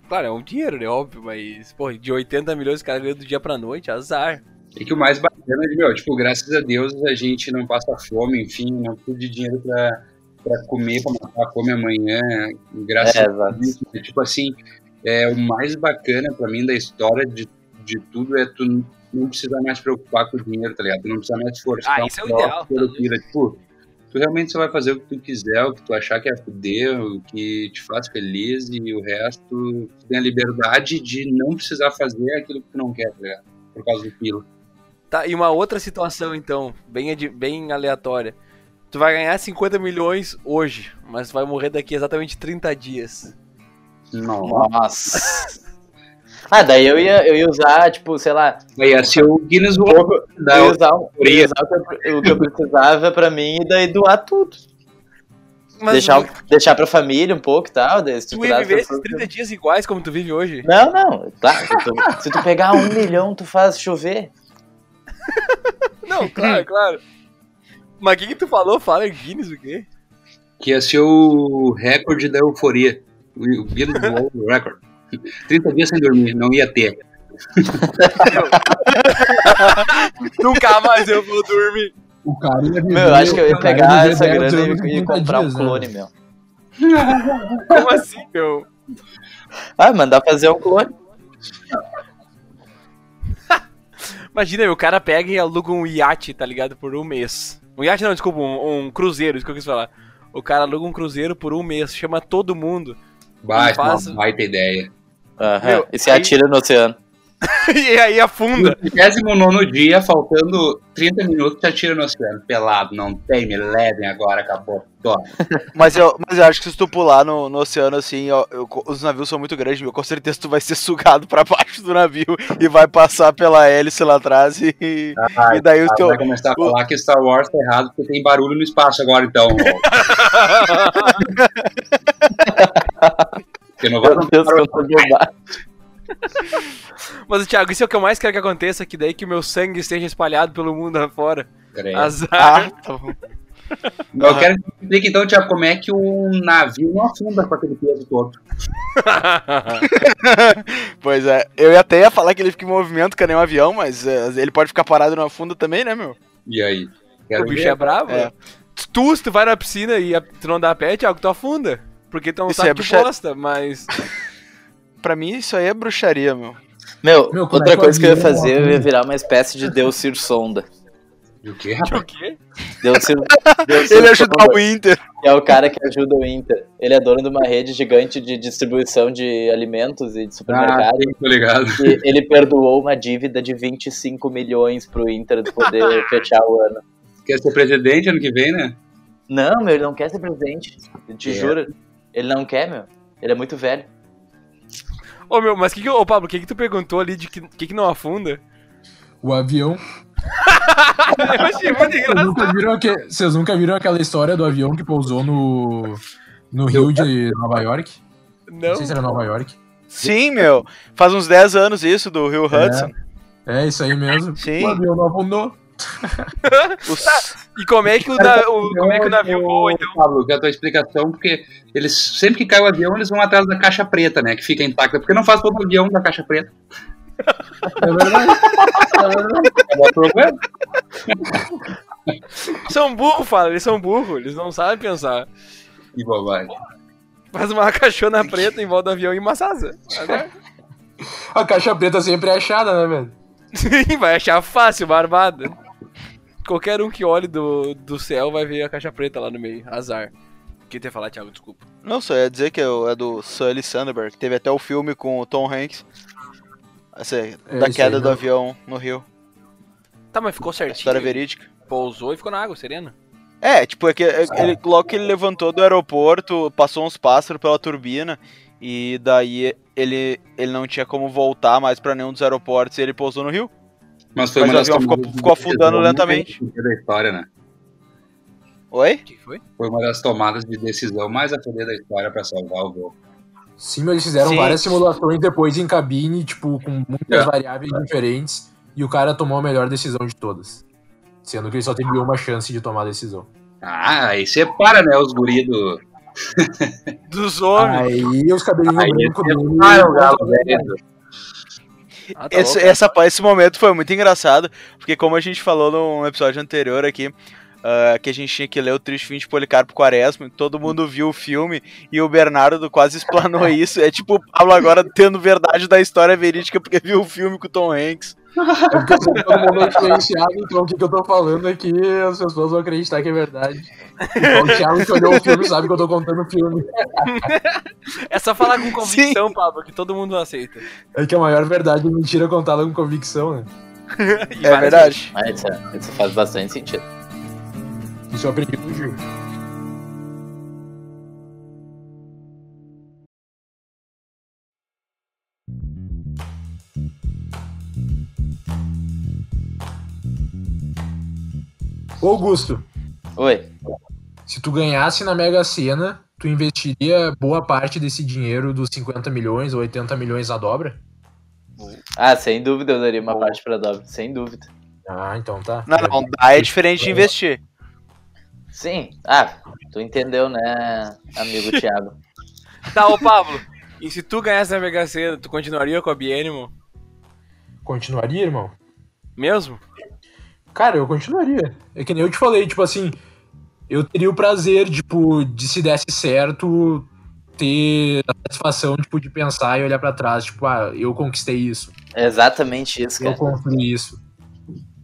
Claro, é um dinheiro, né? Óbvio, mas, pô, de 80 milhões o cara ganha do dia pra noite, azar. E que o mais bacana é, meu, tipo, graças a Deus a gente não passa fome, enfim, não precisa de dinheiro pra, pra comer, pra matar a fome amanhã, graças É, a. Deus. né? Tipo assim, é, o mais bacana pra mim da história de, de tudo é tu não precisar mais se preocupar com o dinheiro, tá ligado? Tu não precisa mais forçar Ah, isso é o ideal, pelo tá vida. Tipo, tu realmente só vai fazer o que tu quiser, o que tu achar que é poder, o que te faz feliz e o resto tu tem a liberdade de não precisar fazer aquilo que tu não quer, tá ligado? Por causa do quilo. Tá, e uma outra situação, então, bem, bem aleatória. Tu vai ganhar 50 milhões hoje, mas tu vai morrer daqui a exatamente 30 dias. Não. Nossa. [laughs] Ah, daí eu ia, eu ia usar, tipo, sei lá, Aí ia ser o Guinness um World pouco, eu ia usar, eu ia usar o, que eu, o que eu precisava pra mim e daí doar tudo. Mas deixar, deixar pra família um pouco e tal, daí se tu tu ia viver esses pessoas- 30 dias iguais como tu vive hoje? Não, não, claro, se tu, se tu pegar um milhão, tu faz chover. [laughs] Não, [laughs] claro, claro. Mas o que, que tu falou? Fala Guinness o quê? que ia ser o recorde da euforia. O Guinness World Record. 30 dias sem dormir, não ia ter. [laughs] Nunca mais eu vou dormir. O cara ia viver, Meu, eu acho que eu ia pegar viver essa 10 grana e em ia 30 comprar um dias, né? clone, meu. Como assim, meu? Ah, mandar fazer um clone. Imagina, o cara pega e aluga um iate, tá ligado? Por um mês. Um iate não, desculpa, um, um cruzeiro, isso que eu quis falar. O cara aluga um cruzeiro por um mês, chama todo mundo. Baixa, faz- uma baita ideia. Aham, Meu, E se aí- atira no oceano. [laughs] e aí afunda. No 29 dia, faltando 30 minutos, te atira no oceano. Pelado, não tem, me levem agora, acabou. [laughs] Mas eu, mas eu acho que se tu pular no, no oceano assim, ó, eu- os navios são muito grandes, meu, com certeza tu vai ser [laughs] sugado pra baixo do navio e vai passar pela hélice lá atrás e, Ah, e daí o teu. vai começar a falar que Star Wars tá errado porque tem barulho no espaço agora, então. Porque não vai Meu Deus, que. [laughs] Mas, Thiago, isso é o que eu mais quero que aconteça, que daí que o meu sangue esteja espalhado pelo mundo afora. Creio. Azar. Ah, [laughs] tá bom. Eu quero que você explique então, Tiago, como é que o navio não afunda com aquele peso todo. [laughs] Pois é, eu até ia falar que ele fica em movimento, que nem um avião, mas é, ele pode ficar parado na funda também, né, meu? E aí? o Quero bicho ver. é bravo. É. Tu, se tu vai na piscina e tu não dá pé, Thiago, tu afunda. Porque tu é um Isso saco é de bruxa- bosta, mas... Pra mim isso aí é bruxaria, meu. Meu, Meu, é outra o coisa que eu ia fazer, eu ia virar uma espécie de Deus Sir Sonda. E o quê, O rapaz? quê? Deus Sir, [laughs] Deus Sir Ele Sonda, o Inter. que é o cara que ajuda o Inter. Ele é dono de uma rede gigante de distribuição de alimentos e de Ah, supermercado. sim, tô ligado. E ele perdoou uma dívida de 25 milhões pro Inter poder [laughs] fechar o ano. Quer ser presidente ano que vem, né? Não, meu, ele não quer ser presidente. Eu te É. juro. Ele não quer, meu. Ele é muito velho. Ô, meu, mas que que... Ô, Pablo, o que que tu perguntou ali de que, que que não afunda? O avião. [laughs] Eu achei muito Vocês engraçado. nunca, viram aque- vocês nunca viram aquela história do avião que pousou no, no Rio de Nova York? Não, Não. sei se era Nova York. Sim, meu. Faz uns 10 anos isso, do Rio Hudson. É isso aí mesmo. Sim. O avião não afundou. [laughs] Os- E como é que o, da- o- como é que o navio voa, então? Pablo, que é a tua explicação, porque eles, sempre que cai o avião, eles vão atrás da caixa preta, né? Que fica intacta. Porque não faz todo avião da caixa preta. É verdade. É verdade. É o problema? São burros, fala, eles são burros, eles não sabem pensar. Que bobagem. Faz uma caixona preta em volta do avião e massasa. A caixa preta sempre é achada, né, velho? [laughs] Sim, vai achar fácil, barbada. Qualquer um que olhe do, do céu vai ver a caixa preta lá no meio. Azar. O que ia falar, Thiago? Desculpa. Não, só ia dizer que é o- é do Sully Sandberg. Teve até o filme com o Tom Hanks. Essa, É, da queda aí, do não. avião no rio. Tá, mas ficou certinho. História verídica. Pousou e ficou na água, sereno. É, tipo, é que é- ele, logo que ele levantou do aeroporto, passou uns pássaros pela turbina. E daí ele, ele não tinha como voltar mais pra nenhum dos aeroportos e ele pousou no rio. Mas foi Mas uma o das avião ficou- tomadas de ficou afundando decisão lentamente. da história, né? Oi? O que foi? Foi uma das tomadas de decisão mais a poder da história pra salvar o voo. Sim, mas eles fizeram Sim. várias simulações depois em cabine, tipo, com muitas É. variáveis diferentes, e o cara tomou a melhor decisão de todas. Sendo que ele só teve uma chance de tomar a decisão. Ah, aí separa, né, os guri do... Dos homens. Aí os cabelinhos brancos dele. separa o galo velho. Ah, tá Esse, louco. essa, esse momento foi muito engraçado, porque como a gente falou num episódio anterior aqui, ah, que a gente tinha que ler o Triste Fim de Policarpo Quaresma, todo mundo viu o filme e o Bernardo quase explanou [laughs] isso. É tipo o Pablo agora tendo verdade da história verídica porque viu o filme com o Tom Hanks. É porque eu que todo mundo é influenciado, então o que, que eu tô falando aqui, as pessoas vão acreditar que é verdade. Então o Thiago que olhou o filme sabe que eu tô contando o filme. É só falar com convicção, Pablo, que todo mundo aceita. É que a maior verdade é mentira contada com convicção, né? [laughs] É verdade. Ah, isso, é- isso faz bastante sentido. Isso eu aprendi com o Gil. Ô Augusto, Oi. se tu ganhasse na Mega Sena, tu investiria boa parte desse dinheiro dos 50 milhões ou 80 milhões na dobra? Ah, sem dúvida eu daria uma parte pra dobra. Sem dúvida. Ah, então tá. Não, não, dar é diferente de investir. Sim. Ah, tu entendeu, né, amigo [laughs] Thiago? Tá, ô Pablo. E se tu ganhasse na Mega Sena, tu continuaria com a Bienimo? Continuaria, irmão? Mesmo? Cara, eu continuaria. É que nem eu te falei, tipo assim, eu teria o prazer, tipo, de se desse certo, ter a satisfação, tipo, de pensar e olhar pra trás, tipo, ah, eu conquistei isso, É exatamente isso, eu cara. construí isso.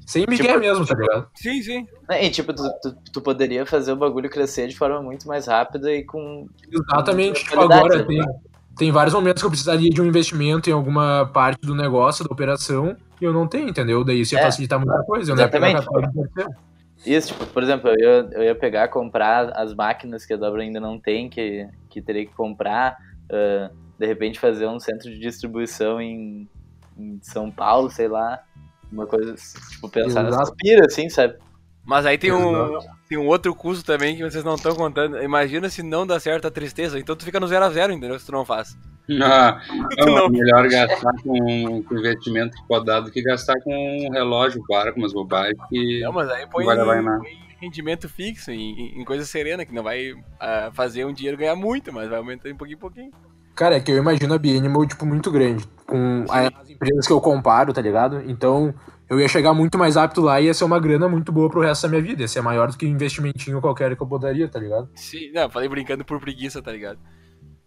Sem Miguel mesmo, tá ligado? Sim, sim. E tipo, tu, tu, tu poderia fazer o bagulho crescer de forma muito mais rápida e com. Exatamente, tipo, Qualidade, agora né? Tem, vários momentos que eu precisaria de um investimento em alguma parte do negócio, da operação, e eu não tenho, entendeu? Daí isso ia É. facilitar muita coisa. Eu não ia pegar Exatamente. Isso, tipo, por exemplo, eu ia, eu ia pegar, comprar as máquinas que a Dobra ainda não tem, que, que teria que comprar, ah, de repente fazer um centro de distribuição em, em São Paulo, sei lá. Uma coisa, tipo, pensar pira, assim, sabe? Mas aí tem um, tem um outro custo também que vocês não estão contando. Imagina se não dá certo a tristeza. Então tu fica no zero a zero, entendeu? Se tu não faz. Ah, [laughs] não, Não. é melhor gastar com, com investimento que pode dar do que gastar com um relógio, para com umas bobagens que Não, mas aí põe, vai em põe rendimento fixo, em, em coisa serena, que não vai ah, fazer um dinheiro ganhar muito, mas vai aumentando em pouquinho em pouquinho. Cara, é que eu imagino a Bienimal, tipo, muito grande. Com as empresas que eu comparo, tá ligado? Então, eu ia chegar muito mais rápido lá e ia ser uma grana muito boa pro resto da minha vida. Ia ser maior do que um investimentinho qualquer que eu poderia, tá ligado? Sim, não, falei brincando por preguiça, tá ligado?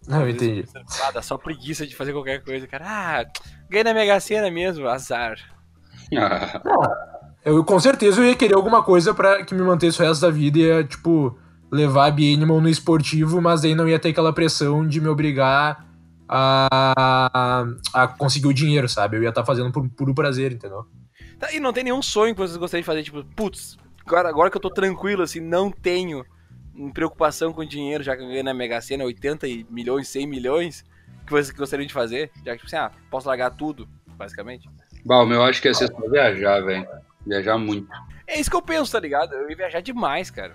Não, eu entendi. Ah, dá só preguiça de fazer qualquer coisa, cara. Ah, ganhei na Mega Sena mesmo, azar. Ah, Eu, com certeza eu ia querer alguma coisa pra que me mantesse o resto da vida e ia, tipo, levar a Bienimal no esportivo, mas aí não ia ter aquela pressão de me obrigar a, a conseguir o dinheiro, sabe? Eu ia estar fazendo por puro prazer, entendeu? Tá, e não tem nenhum sonho que vocês gostariam de fazer, tipo, putz, agora, agora que eu tô tranquilo, assim, não tenho preocupação com dinheiro, já que eu ganhei na Mega Sena 80 milhões, 100 milhões, que vocês gostariam de fazer? Já que, tipo assim, ah, posso largar tudo, basicamente. Bah, o meu acho que ia ser só viajar, velho. Viajar muito. É isso que eu penso, tá ligado? Eu ia viajar demais, cara.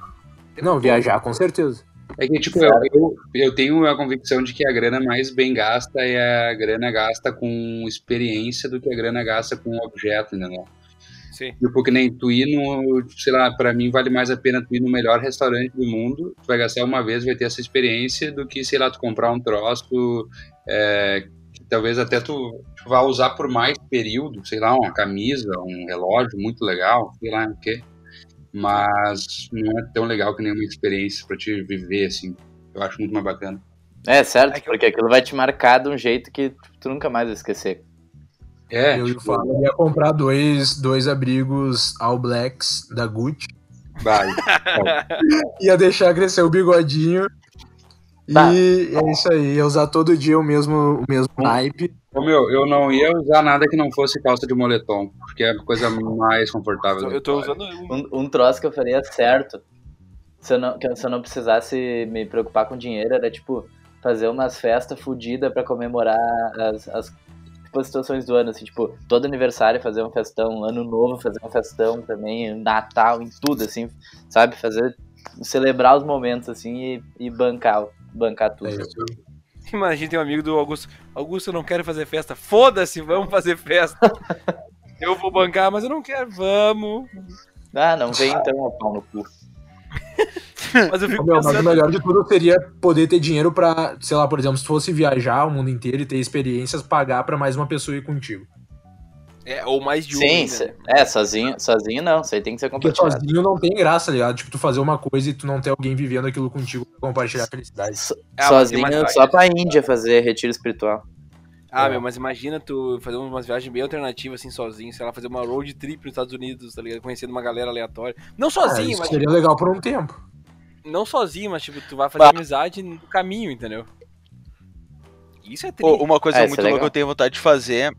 Não, viajar, com certeza. É que, tipo, eu, eu, eu tenho a convicção de que a grana mais bem gasta é a grana gasta com experiência do que a grana gasta com objeto, entendeu? Sim. Tipo, que nem tu ir no, sei lá, pra mim vale mais a pena tu ir no melhor restaurante do mundo, tu vai gastar uma vez, vai ter essa experiência, do que, sei lá, tu comprar um troço, é, que talvez até tu, tu vá usar por mais período, sei lá, uma camisa, um relógio muito legal, sei lá o quê. Mas não é tão legal que nenhuma experiência pra te viver, assim. Eu acho muito mais bacana. É, certo, É que eu- porque aquilo vai te marcar de um jeito que tu nunca mais vai esquecer. É, eu, tipo, falo, eu ia comprar dois, dois abrigos All Blacks da Gucci. vai. [laughs] Ia deixar crescer o bigodinho. Tá. E é isso aí, ia usar todo dia o mesmo, o mesmo naipe. Ô, meu, eu não ia usar nada que não fosse calça de moletom, porque é a coisa mais confortável. Eu tô usando um. Um, troço que eu faria certo, se eu, não, que eu- se eu não precisasse me preocupar com dinheiro, era tipo fazer umas festas fodidas pra comemorar as, as tipo, situações do ano, assim, tipo, todo aniversário fazer um festão, ano novo fazer um festão também, Natal, em tudo, assim, sabe? Fazer, celebrar os momentos, assim, e, e bancar, bancar tudo. É isso. Imagina, tem um amigo do Augusto. Augusto, eu não quero fazer festa. Foda-se, vamos fazer festa. [laughs] eu vou bancar, mas eu não quero. Vamos. Ah, não vem então a pau no cu. [laughs] Mas eu fico Meu, mas o pensando. melhor de tudo seria poder ter dinheiro pra, sei lá, por exemplo, se fosse viajar o mundo inteiro e ter experiências, pagar pra mais uma pessoa ir contigo. É, ou mais de um. Sim, né? é, sozinho, sozinho não, isso aí tem que ser Porque compartilhado. sozinho não tem graça, tá ligado? Tipo, tu fazer uma coisa e tu não ter alguém vivendo aquilo contigo pra compartilhar a felicidade. So- Ah, mas sozinho, só pra Índia fazer retiro espiritual. Ah, É. meu, mas imagina tu fazer umas viagens bem alternativas, assim, sozinho, sei lá, fazer uma road trip nos Estados Unidos, tá ligado? Conhecendo uma galera aleatória. Não Ah, sozinho, isso mas. seria legal por um tempo. não sozinho, mas tipo, tu vai fazer Bah. amizade no caminho, entendeu? Isso é triste. uma coisa É, muito é louca que eu tenho vontade de fazer.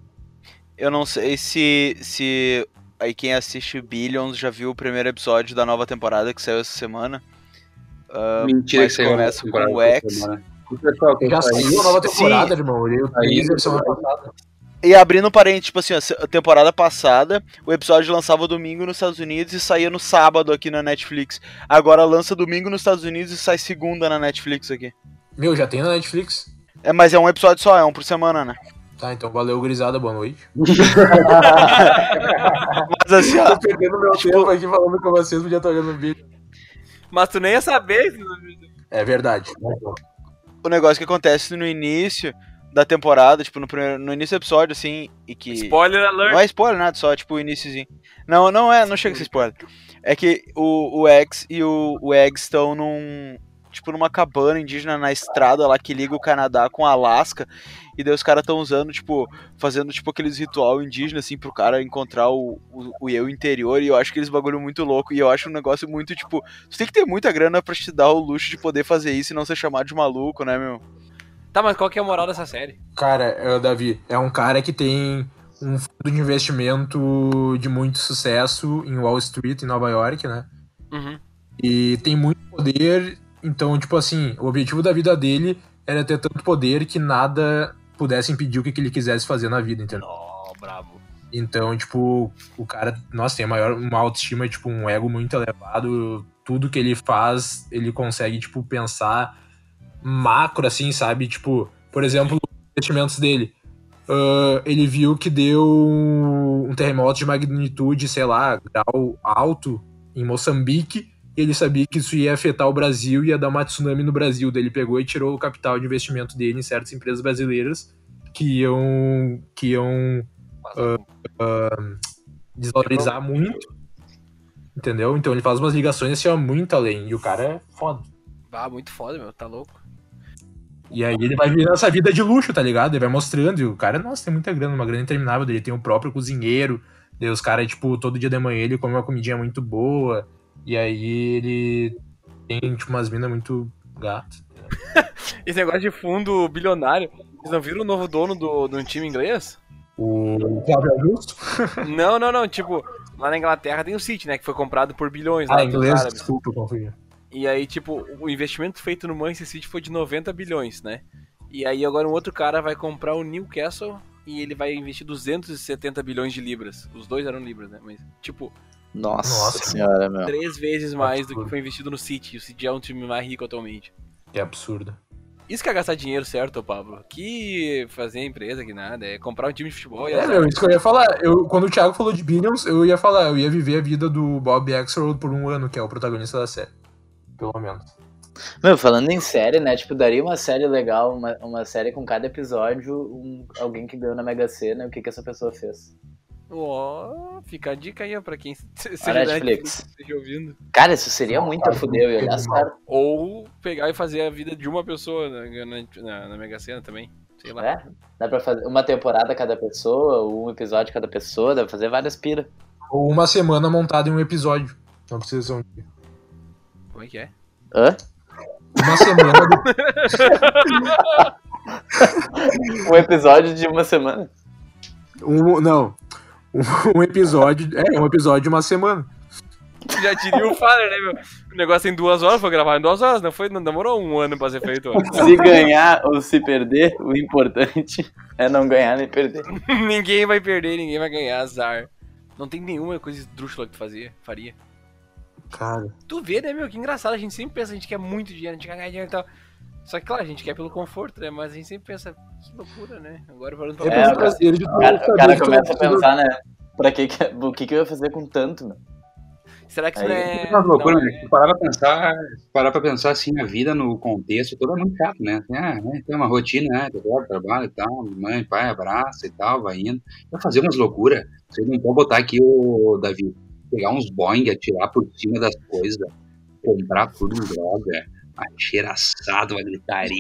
Eu não sei se. se aí quem assiste Billions já viu o primeiro episódio da nova temporada que saiu essa semana. Ah, Mentira mas que começa com o X. pessoal Já saiu a nova Sim. temporada, irmão. Eu Aí, semana passada. E abrindo um parente, tipo assim, a temporada passada, o episódio lançava domingo nos Estados Unidos e saía no sábado aqui na Netflix. Agora lança domingo nos Estados Unidos e sai segunda na Netflix aqui. Meu, já tem na Netflix? É, mas é um episódio só, é um por semana, né? Tá, então valeu, gurizada, boa noite. [laughs] Mas assim, ó, Tô perdendo meu tempo aqui falando com vocês, podia estar olhando o vídeo. Mas tu nem ia saber. É verdade. o negócio que acontece no início da temporada, tipo, no, primeiro, no início do episódio, assim, e que. Spoiler alert. Não é spoiler nada, só tipo o iníciozinho. Não, não é, não chega a ser spoiler. É que o, o X e o, o Eggs estão num. Tipo, numa cabana indígena na estrada lá que liga o Canadá com o Alasca. E daí os caras estão usando, tipo, fazendo tipo aqueles ritual indígena, assim, pro cara encontrar o, o, o eu interior. E eu acho que eles bagulho muito louco. E eu acho um negócio muito, tipo, você tem que ter muita grana pra te dar o luxo de poder fazer isso e não ser chamado de maluco, né, meu? Tá, mas qual que é a moral dessa série? Cara, é, Davi, é um cara que tem um fundo de investimento de muito sucesso em Wall Street, em Nova York, né? Uhum. E tem muito poder, então, tipo assim, o objetivo da vida dele era ter tanto poder que nada pudesse impedir o que, que ele quisesse fazer na vida, entendeu? Ó, brabo. Então, tipo, o cara, nossa, tem maior, uma autoestima, tipo, um ego muito elevado. Tudo que ele faz, ele consegue, tipo, pensar macro, assim, sabe? Tipo, por exemplo, os investimentos dele. Ah, ele viu que deu um terremoto de magnitude, sei lá, grau alto em Moçambique. E ele sabia que isso ia afetar o Brasil, ia dar uma tsunami no Brasil. Daí ele pegou e tirou o capital de investimento dele em certas empresas brasileiras que iam, que iam desvalorizar muito. Entendeu? Então ele faz umas ligações assim, ó, muito além. E o cara é foda. Ah, muito foda, meu. Tá louco. E aí ele vai vivendo essa vida de luxo, tá ligado? Ele vai mostrando. E o cara, nossa, tem muita grana, uma grana interminável. Ele tem o próprio cozinheiro. Daí os caras, tipo, todo dia de manhã ele come uma comidinha muito boa. E aí ele tem, tipo, umas minas muito gatas. [laughs] Esse negócio de fundo bilionário. Vocês não viram o novo dono do, do time inglês? O Flávio Augusto. [laughs] Não, não, não. Tipo, lá na Inglaterra tem o City, né? Que foi comprado por bilhões Ah, inglês, desculpa, confundi. E aí, tipo, o investimento feito no Manchester City foi de 90 bilhões, né? E aí agora um outro cara vai comprar o Newcastle e ele vai investir 270 bilhões de libras. Os dois eram libras, né? Mas, tipo, Nossa, Nossa. senhora, meu. três vezes mais do que Absurdo. foi investido no City. O City é um time mais rico atualmente. Que absurdo. Isso que é gastar dinheiro certo, Pablo. Que fazer empresa, que nada. É comprar um time de futebol e É, meu, isso que eu ia falar. Eu, quando o Thiago falou de Billions, eu ia falar, eu ia viver a vida do Bob Axelrod por um ano, que é o protagonista da série. Pelo menos. Meu, falando em série, né? Tipo, daria uma série legal, uma, uma série com cada episódio, um, alguém que ganhou na Mega Sena, o que, que essa pessoa fez. Ó, fica a dica aí pra quem [laughs] se- seja Netflix. esteja ouvindo. Cara, isso seria muito a fuder, eu olhar certo. Ou pegar e fazer a vida de uma pessoa na, na, na, na Mega Sena também. Sei lá. É? Dá pra fazer uma temporada cada pessoa, um episódio cada pessoa, dá pra fazer várias pira. Ou uma semana montada em um episódio. Não precisa ser um dia. Como é que é? Hã? Uma semana do... [laughs] Um episódio de uma semana. um, não. [laughs] Um, episódio. É, um episódio de uma semana. Já diria o Faller, né, meu? O negócio tem duas horas, foi gravado em duas horas, não foi? Não demorou um ano pra ser feito. [laughs] Se ganhar ou se perder, o importante é não ganhar nem perder. [laughs] ninguém vai perder, ninguém vai ganhar, azar. Não tem nenhuma coisa esdrúxula que tu fazia, faria. Cara. Tu vê, né, meu? Que engraçado. A gente sempre pensa, a gente quer muito dinheiro, a gente quer ganhar dinheiro e tal. Só que, claro, a gente quer pelo conforto, né? Mas a gente sempre pensa, que loucura, né? Agora falando pra É, É, pelo cara. O cara, o cara começa a pensar, né? Pra que, que o que, que eu ia fazer com tanto, meu? Será que isso Aí- não é. É uma loucura, não né? Se parar pra pensar, se parar pra pensar assim, a vida no contexto todo é muito chato, né? Assim, ah, né, tem uma rotina, né? Trabalho, trabalho e tal, mãe, pai, abraça e tal, vai indo. Vai fazer umas loucuras. Você não pode botar aqui o Davi, pegar uns Boeing, atirar por cima das coisas, comprar tudo em droga, acheiraçado, uma gritaria,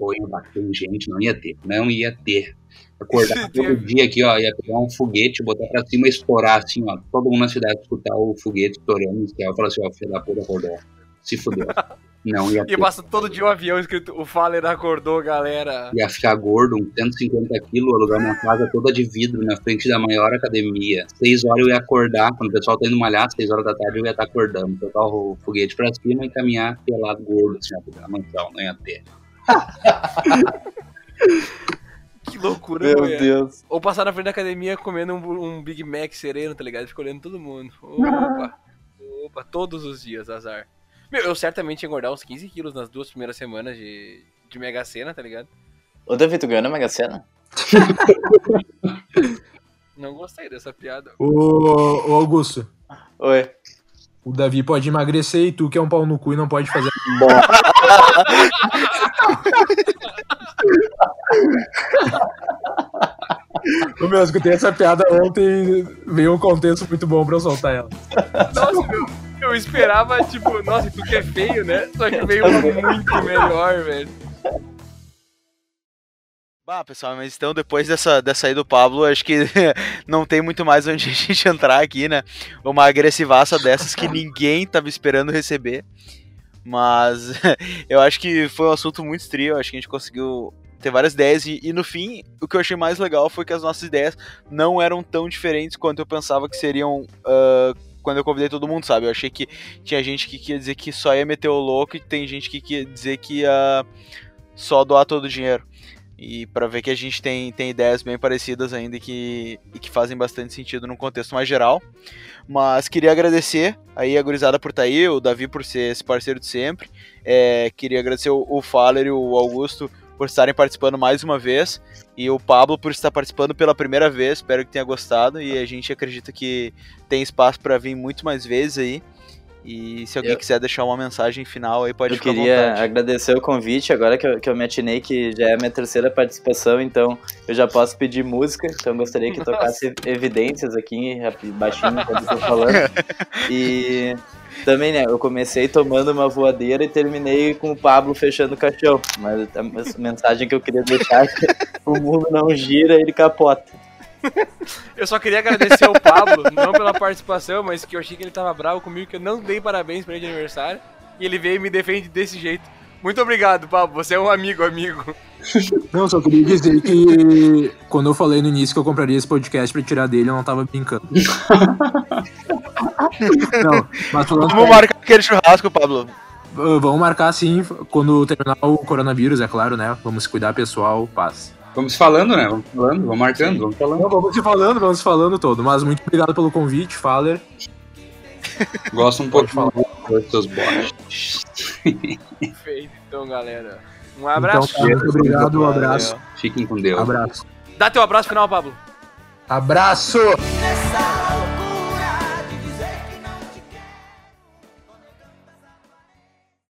apoio, bater em gente, não ia ter, não ia ter. Acordar todo dia aqui, ó, ia pegar um foguete, botar pra cima e estourar assim, ó. Todo mundo na cidade escutar o foguete estourando no céu falar assim, ó, filho da puta acordou. Se fudeu. [laughs] Não ia E todo dia um avião escrito o Faller acordou, galera. Ia ficar gordo, uns 150 quilos, alugar uma casa toda de vidro na frente da maior academia. Seis horas eu ia acordar, quando o pessoal tá indo malhar, seis horas da tarde eu ia estar acordando. Tocar o foguete pra cima e caminhar pelado gordo, assim, ó, na mansão, não ia ter. [laughs] Que loucura, Meu mulher. Deus. Ou passar na frente da academia comendo um, um Big Mac sereno, tá ligado? Fica olhando todo mundo. [laughs] Opa, opa, todos os dias, azar. Meu, eu certamente ia engordar uns 15 quilos nas duas primeiras semanas de, de Mega Sena, tá ligado? Ô, Davi, tu ganhou na Mega Sena? [laughs] Não gostei dessa piada. Ô, ô, Augusto, Oi. o Davi pode emagrecer e tu que é um pau no cu e não pode fazer. Ô, meu, eu escutei essa piada ontem veio um contexto muito bom pra eu soltar ela. Nossa, meu, eu esperava, tipo, nossa, tu que é feio, né? Só que veio muito melhor, velho. Bah, pessoal, mas então depois dessa, dessa aí do Pablo, acho que [laughs] não tem muito mais onde a gente entrar aqui, né? Uma agressivaça dessas que ninguém tava esperando receber. Mas [laughs] eu acho que foi um assunto muito trio, acho que a gente conseguiu ter várias ideias e, e no fim, o que eu achei mais legal foi que as nossas ideias não eram tão diferentes quanto eu pensava que seriam ah, quando eu convidei todo mundo, sabe? Eu achei que tinha gente que queria dizer que só ia meter o louco e tem gente que queria dizer que ia só doar todo o dinheiro. E pra ver que a gente tem, tem ideias bem parecidas ainda e que, e que fazem bastante sentido num contexto mais geral. Mas queria agradecer aí a gurizada por estar aí, o Davi por ser esse parceiro de sempre. É, queria agradecer o, o Faller e o Augusto por estarem participando mais uma vez. E o Pablo por estar participando pela primeira vez. Espero que tenha gostado. E a gente acredita que tem espaço para vir muito mais vezes aí. E se alguém Eu- quiser deixar uma mensagem final aí, pode Eu ficar à queria agradecer o convite, agora que eu, que eu me atinei que já é a minha terceira participação, então eu já posso pedir música, então eu gostaria que tocasse evidências aqui, baixinho, enquanto eu tô falando. [laughs] E também, né, eu comecei tomando uma voadeira e terminei com o Pablo fechando o caixão, mas a mensagem que eu queria deixar é que o mundo não gira, ele capota. Eu só queria agradecer ao Pablo, não pela participação, mas que eu achei que ele tava bravo comigo, que eu não dei parabéns pra ele de aniversário. E ele veio e me defende desse jeito. Muito obrigado, Pablo. Você é um amigo, amigo. Não, só queria dizer que quando eu falei no início que eu compraria esse podcast pra tirar dele, eu não tava brincando. [laughs] não, mas falando Vamos marcar aquele churrasco, Pablo. Uh, Vamos marcar sim, quando terminar o coronavírus, é claro, né? Vamos cuidar, pessoal, paz. Vamos falando, né? Vamos falando, vamos marcando, vamos falando. Não, vamos se falando, vamos se falando todo. Mas muito obrigado pelo convite, Faller. [laughs] Gosto um pouco de falar dos seus bots. Perfeito, então, galera. Um abraço. Então, muito obrigado, um abraço. Fiquem com Deus. Abraço. Dá teu abraço final, Pablo. Abraço!